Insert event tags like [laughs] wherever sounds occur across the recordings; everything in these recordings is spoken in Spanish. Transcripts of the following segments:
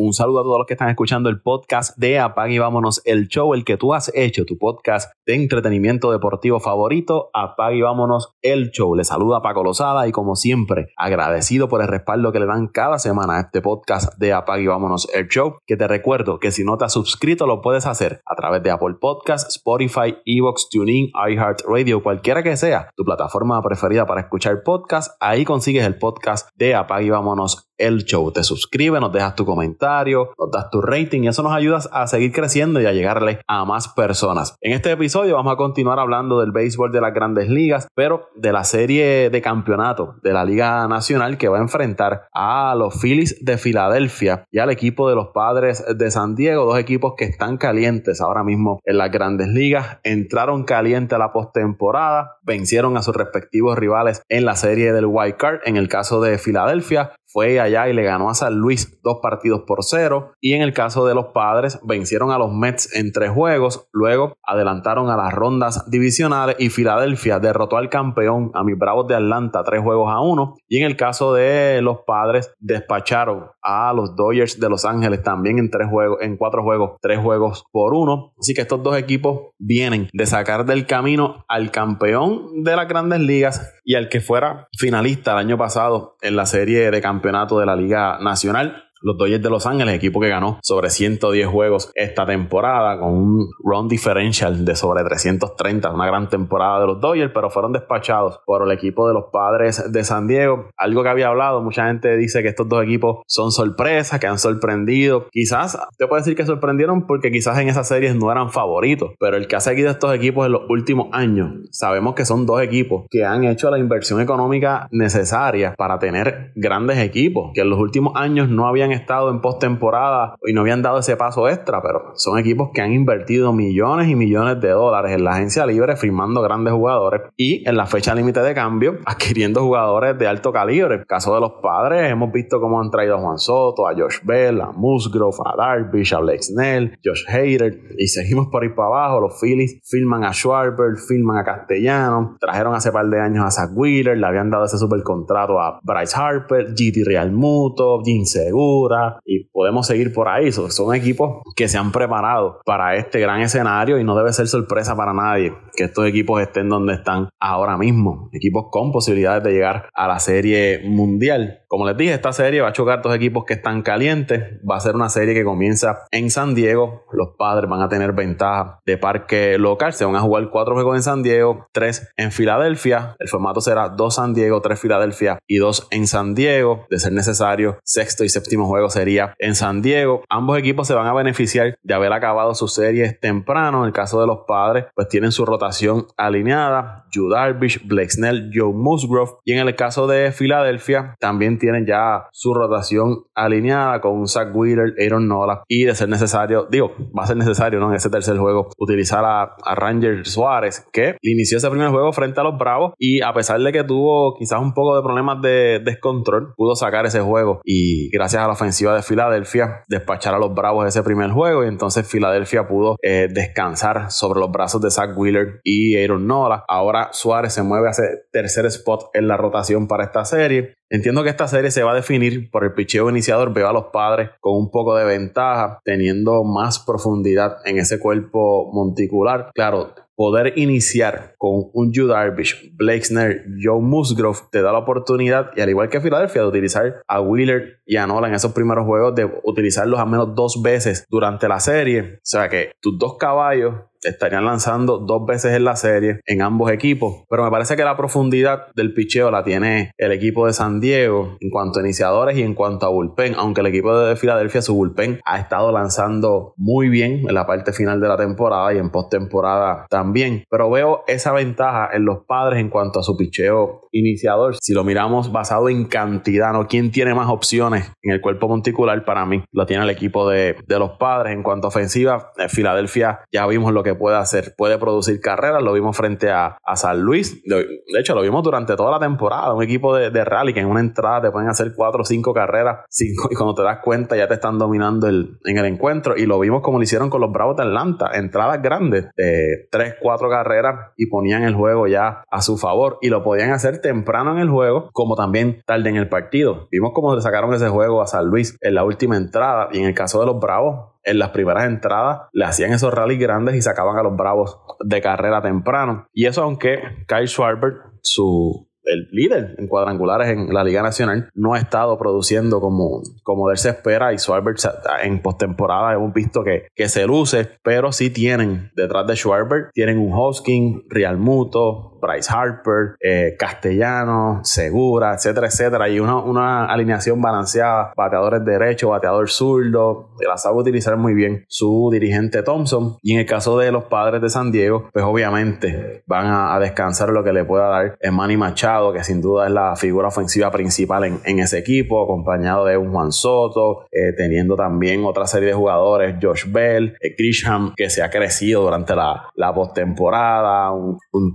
Un saludo a todos los que están escuchando el podcast de Apague y Vámonos, el show, el que tú has hecho, tu podcast de entretenimiento deportivo favorito, Apague y Vámonos, el show. Le saluda Paco Lozada y como siempre, agradecido por el respaldo que le dan cada semana a este podcast de Apague y Vámonos, el show, que te recuerdo que si no te has suscrito lo puedes hacer a través de Apple Podcasts, Spotify, Evox, TuneIn, iHeartRadio, cualquiera que sea tu plataforma preferida para escuchar podcast, ahí consigues el podcast de Apague y Vámonos, el show. Te suscribes, nos dejas tu comentario, nos das tu rating y eso nos ayuda a seguir creciendo y a llegarle a más personas. En este episodio vamos a continuar hablando del béisbol de las grandes ligas, pero de la serie de campeonato de la Liga Nacional que va a enfrentar a los Phillies de Filadelfia y al equipo de los Padres de San Diego, dos equipos que están calientes ahora mismo en las grandes ligas, entraron caliente a la postemporada, vencieron a sus respectivos rivales en la serie del Wild Card, en el caso de Filadelfia, fue allá y le ganó a San Luis dos partidos por cero. Y en el caso de los padres, vencieron a los Mets en tres juegos. Luego adelantaron a las rondas divisionales y Filadelfia derrotó al campeón, a mis Bravos de Atlanta, tres juegos a uno. Y en el caso de los padres, despacharon a los Dodgers de Los Ángeles también en tres juegos, en cuatro juegos, tres juegos por uno. Así que estos dos equipos vienen de sacar del camino al campeón de las grandes ligas y al que fuera finalista el año pasado en la serie de campeonato de la Liga Nacional los Dodgers de Los Ángeles, equipo que ganó sobre 110 juegos esta temporada con un run differential de sobre 330, una gran temporada de los Dodgers, pero fueron despachados por el equipo de los Padres de San Diego. Algo que había hablado, mucha gente dice que estos dos equipos son sorpresas, que han sorprendido. Quizás te puedo decir que sorprendieron porque quizás en esas series no eran favoritos, pero el que ha seguido estos equipos en los últimos años, sabemos que son dos equipos que han hecho la inversión económica necesaria para tener grandes equipos, que en los últimos años no habían estado en postemporada y no habían dado ese paso extra, pero son equipos que han invertido millones y millones de dólares en la agencia libre firmando grandes jugadores y en la fecha límite de cambio [laughs] adquiriendo jugadores de alto calibre. En el caso de los padres, hemos visto cómo han traído a Juan Soto, a Josh Bell, a Musgrove, a Darvish, a Blake Snell, Josh Hader y seguimos por ahí para abajo. Los Phillies firman a Schwarber, firman a Castellano, trajeron hace par de años a Zach Wheeler, le habían dado ese super contrato a Bryce Harper, GT Real Muto, Jim Segura y podemos seguir por ahí. Son, equipos que se han preparado para este gran escenario y no debe ser sorpresa para nadie que estos equipos estén donde están ahora mismo. Equipos con posibilidades de llegar a la serie mundial. Como les dije, esta serie va a chocar dos equipos que están calientes. Va a ser una serie que comienza en San Diego. Los padres van a tener ventaja de parque local. Se van a jugar cuatro juegos en San Diego, tres en Filadelfia. El formato será dos San Diego, tres Filadelfia y dos en San Diego. De ser necesario, sexto y séptimo juego sería en San Diego. Ambos equipos se van a beneficiar de haber acabado sus series temprano. En el caso de los padres, pues tienen su rotación alineada. Yu Darvish, Blake Snell, Joe Musgrove. Y en el caso de Filadelfia, también tienen ya su rotación alineada con un Zach Wheeler, Aaron Nola y de ser necesario, digo, va a ser necesario ¿no? en ese tercer juego utilizar a, Ranger Suárez que inició ese primer juego frente a los Bravos y a pesar de que tuvo quizás un poco de problemas de descontrol, pudo sacar ese juego y gracias a la ofensiva de Filadelfia despachar a los Bravos ese primer juego y entonces Filadelfia pudo eh, descansar sobre los brazos de Zach Wheeler y Aaron Nola. Ahora Suárez se mueve a ese tercer spot en la rotación para esta serie Entiendo que esta serie se va a definir por el picheo iniciador. Veo a los padres con un poco de ventaja, teniendo más profundidad en ese cuerpo monticular. Claro, poder iniciar con un Yu Darvish, Blake Snare, Joe Musgrove te da la oportunidad, y al igual que Filadelfia, de utilizar a Wheeler y a Nola en esos primeros juegos, de utilizarlos al menos dos veces durante la serie. O sea que tus dos caballos estarían lanzando dos veces en la serie en ambos equipos. Pero me parece que la profundidad del picheo la tiene el equipo de San Diego en cuanto a iniciadores y en cuanto a bullpen. Aunque el equipo de Filadelfia, su bullpen ha estado lanzando muy bien en la parte final de la temporada y en postemporada también. Pero veo esa ventaja en los padres en cuanto a su picheo iniciador. Si lo miramos basado en cantidad, ¿no? ¿Quién tiene más opciones en el cuerpo monticular? Para mí lo tiene el equipo de, de los padres. En cuanto a ofensiva, Filadelfia ya vimos lo que puede hacer. Puede producir carreras, lo vimos frente a, San Luis. De, hecho, lo vimos durante toda la temporada. Un equipo de, rally que en una entrada te pueden hacer cuatro o cinco carreras [laughs] cinco, y cuando te das cuenta ya te están dominando en el encuentro. Y lo vimos como lo hicieron con los Bravos de Atlanta. Entradas grandes de tres 4 carreras y ponían el juego ya a su favor. Y lo podían hacer temprano en el juego, como también tarde en el partido. Vimos cómo le sacaron ese juego a San Luis en la última entrada. Y en el caso de los Bravos, en las primeras entradas le hacían esos rallies grandes y sacaban a los Bravos de carrera temprano. Y eso aunque Kyle Schwarber, su el líder en cuadrangulares en la Liga Nacional, no ha estado produciendo como, como él se espera y Schwarber en postemporada hemos visto que, que se luce, pero sí tienen detrás de Schwarber, tienen un Hosking, Real Muto, Bryce Harper, eh, Castellano, Segura, etcétera, etcétera. Y una, una alineación balanceada, bateadores derecho, bateador zurdo. La sabe utilizar muy bien su dirigente Thompson. Y en el caso de los padres de San Diego, pues obviamente van a, descansar lo que le pueda dar Manny Machado, que sin duda es la figura ofensiva principal en, ese equipo, acompañado de un Juan Soto, eh, teniendo también otra serie de jugadores, Josh Bell, eh, Grisham, que se ha crecido durante la, la postemporada, un, un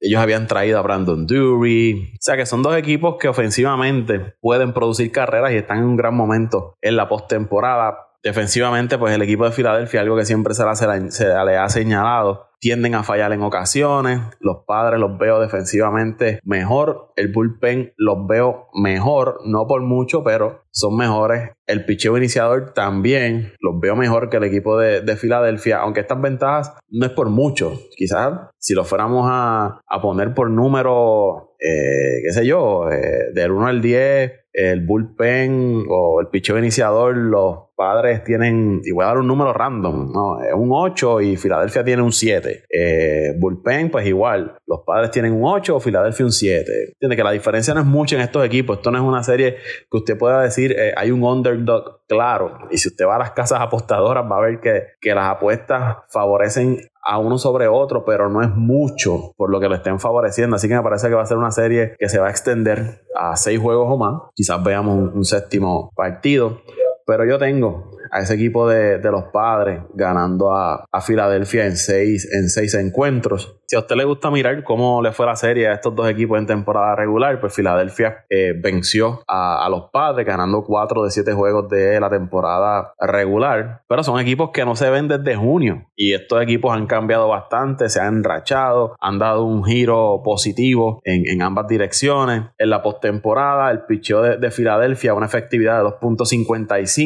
ellos habían traído a Brandon Dury. O sea que son dos equipos que ofensivamente pueden producir carreras y están en un gran momento en la postemporada. Defensivamente, pues el equipo de Filadelfia, algo que siempre se le ha señalado, tienden a fallar en ocasiones. Los padres los veo defensivamente mejor. El bullpen los veo mejor, no por mucho, pero son mejores. El picheo iniciador también los veo mejor que el equipo de, Filadelfia, aunque estas ventajas no es por mucho. Quizás si lo fuéramos a, poner por número, eh, qué sé yo, eh, del 1 al 10, el bullpen o el picheo iniciador, los padres tienen, y voy a dar un número random, ¿no? Un 8 y Filadelfia tiene un 7. Eh, bullpen, pues igual, los padres tienen un 8 o Filadelfia un 7. Entiende que la diferencia no es mucho en estos equipos. Esto no es una serie que usted pueda decir, eh, hay un underdog claro. Y si usted va a las casas apostadoras, va a ver que, que las apuestas favorecen a uno sobre otro, pero no es mucho por lo que lo estén favoreciendo. Así que me parece que va a ser una serie que se va a extender a seis juegos o más. Quizás veamos un séptimo partido. Pero yo tengo a ese equipo de, los padres ganando a, Filadelfia en seis, en seis encuentros. Si a usted le gusta mirar cómo le fue la serie a estos dos equipos en temporada regular, pues Filadelfia eh, venció a, los padres ganando cuatro de siete juegos de la temporada regular. Pero son equipos que no se ven desde junio. Y estos equipos han cambiado bastante, se han enrachado, han dado un giro positivo en, ambas direcciones. En la postemporada, el picheo de, de Filadelfia, una efectividad de 2.55.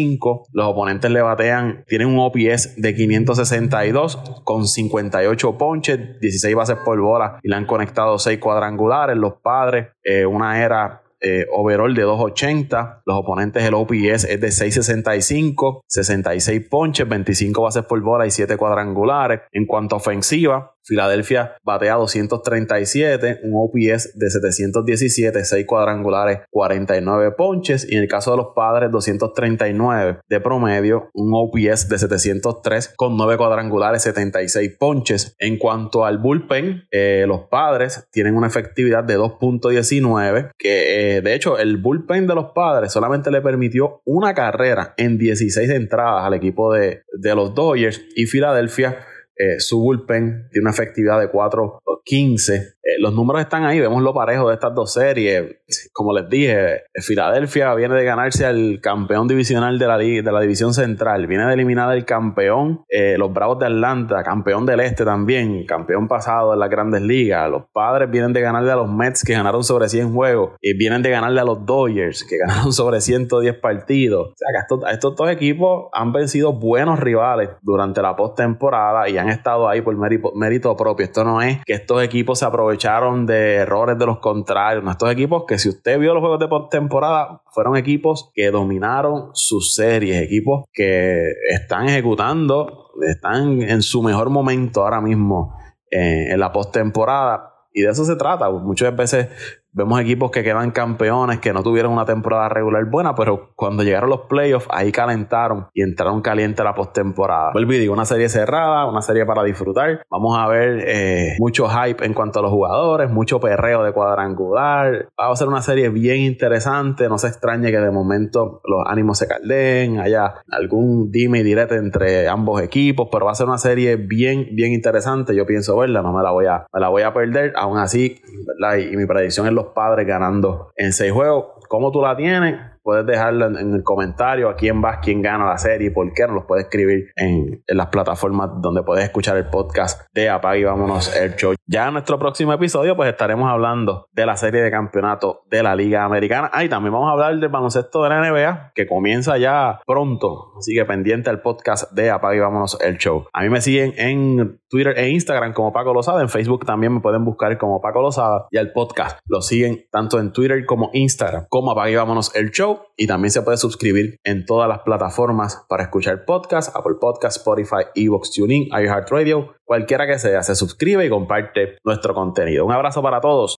Los oponentes le batean, tienen un OPS de 562 con 58 ponches, 16 bases por bola y le han conectado 6 cuadrangulares. Los padres, eh, una era eh, overall de 2.80. Los oponentes, el OPS es de 6.65, 66 ponches, 25 bases por bola y 7 cuadrangulares. En cuanto a ofensiva, Filadelfia batea 237, un OPS de 717, 6 cuadrangulares, 49 ponches. Y en el caso de los padres, 239 de promedio, un OPS de 703 con 9 cuadrangulares, 76 ponches. En cuanto al bullpen, eh, los padres tienen una efectividad de 2.19, que eh, de hecho el bullpen de los padres solamente le permitió una carrera en 16 entradas al equipo de, de los Dodgers y Filadelfia eh, su bullpen tiene una efectividad de 4.15 eh, los números están ahí, vemos lo parejo de estas dos series. Como les dije, Filadelfia viene de ganarse al campeón divisional de la, de la división central, viene de eliminar al campeón, eh, los Bravos de Atlanta, campeón del este también, campeón pasado en las grandes ligas. Los padres vienen de ganarle a los Mets que ganaron sobre 100 juegos y vienen de ganarle a los Dodgers que ganaron [laughs] sobre 110 partidos. O sea que estos, estos dos equipos han vencido buenos rivales durante la postemporada y han estado ahí por mérito, propio. Esto no es que estos equipos se aprovecharon de errores de los contrarios. Estos equipos que si usted vio los juegos de temporada, fueron equipos que dominaron sus series, equipos que están ejecutando, están en su mejor momento ahora mismo eh, en la postemporada. Y de eso se trata. Muchas veces Vemos equipos que quedan campeones, que no tuvieron una temporada regular buena, pero cuando llegaron los playoffs, ahí calentaron y entraron caliente la postemporada. Vuelvo y digo, una serie cerrada, una serie para disfrutar. Vamos a ver eh, mucho hype en cuanto a los jugadores, mucho perreo de cuadrangular. Va a ser una serie bien interesante. No se extrañe que de momento los ánimos se caldeen, haya algún dime y direte entre ambos equipos, pero va a ser una serie bien, bien interesante. Yo pienso verla, no me la voy a, me la voy a perder. Aún así, ¿verdad? Y, mi predicción es padres ganando en seis juegos. ¿Cómo tú la tienes? puedes dejarlo en, el comentario a quién vas, quién gana la serie, por qué, nos los puedes escribir en, en las plataformas donde puedes escuchar el podcast de Apague y Vámonos el Show. Ya en nuestro próximo episodio, pues estaremos hablando de la serie de campeonato de la Liga Americana. Ah, y también vamos a hablar del baloncesto de la NBA, que comienza ya pronto. Así que pendiente al podcast de Apague y Vámonos el Show. A mí me siguen en Twitter e Instagram como Paco Lozada. En Facebook también me pueden buscar como Paco Lozada. Y al podcast lo siguen tanto en Twitter como Instagram como Apague Vámonos el Show. Y también se puede suscribir en todas las plataformas para escuchar podcast, Apple Podcast, Spotify, Evox, TuneIn, iHeartRadio, cualquiera que sea, se suscribe y comparte nuestro contenido. Un abrazo para todos.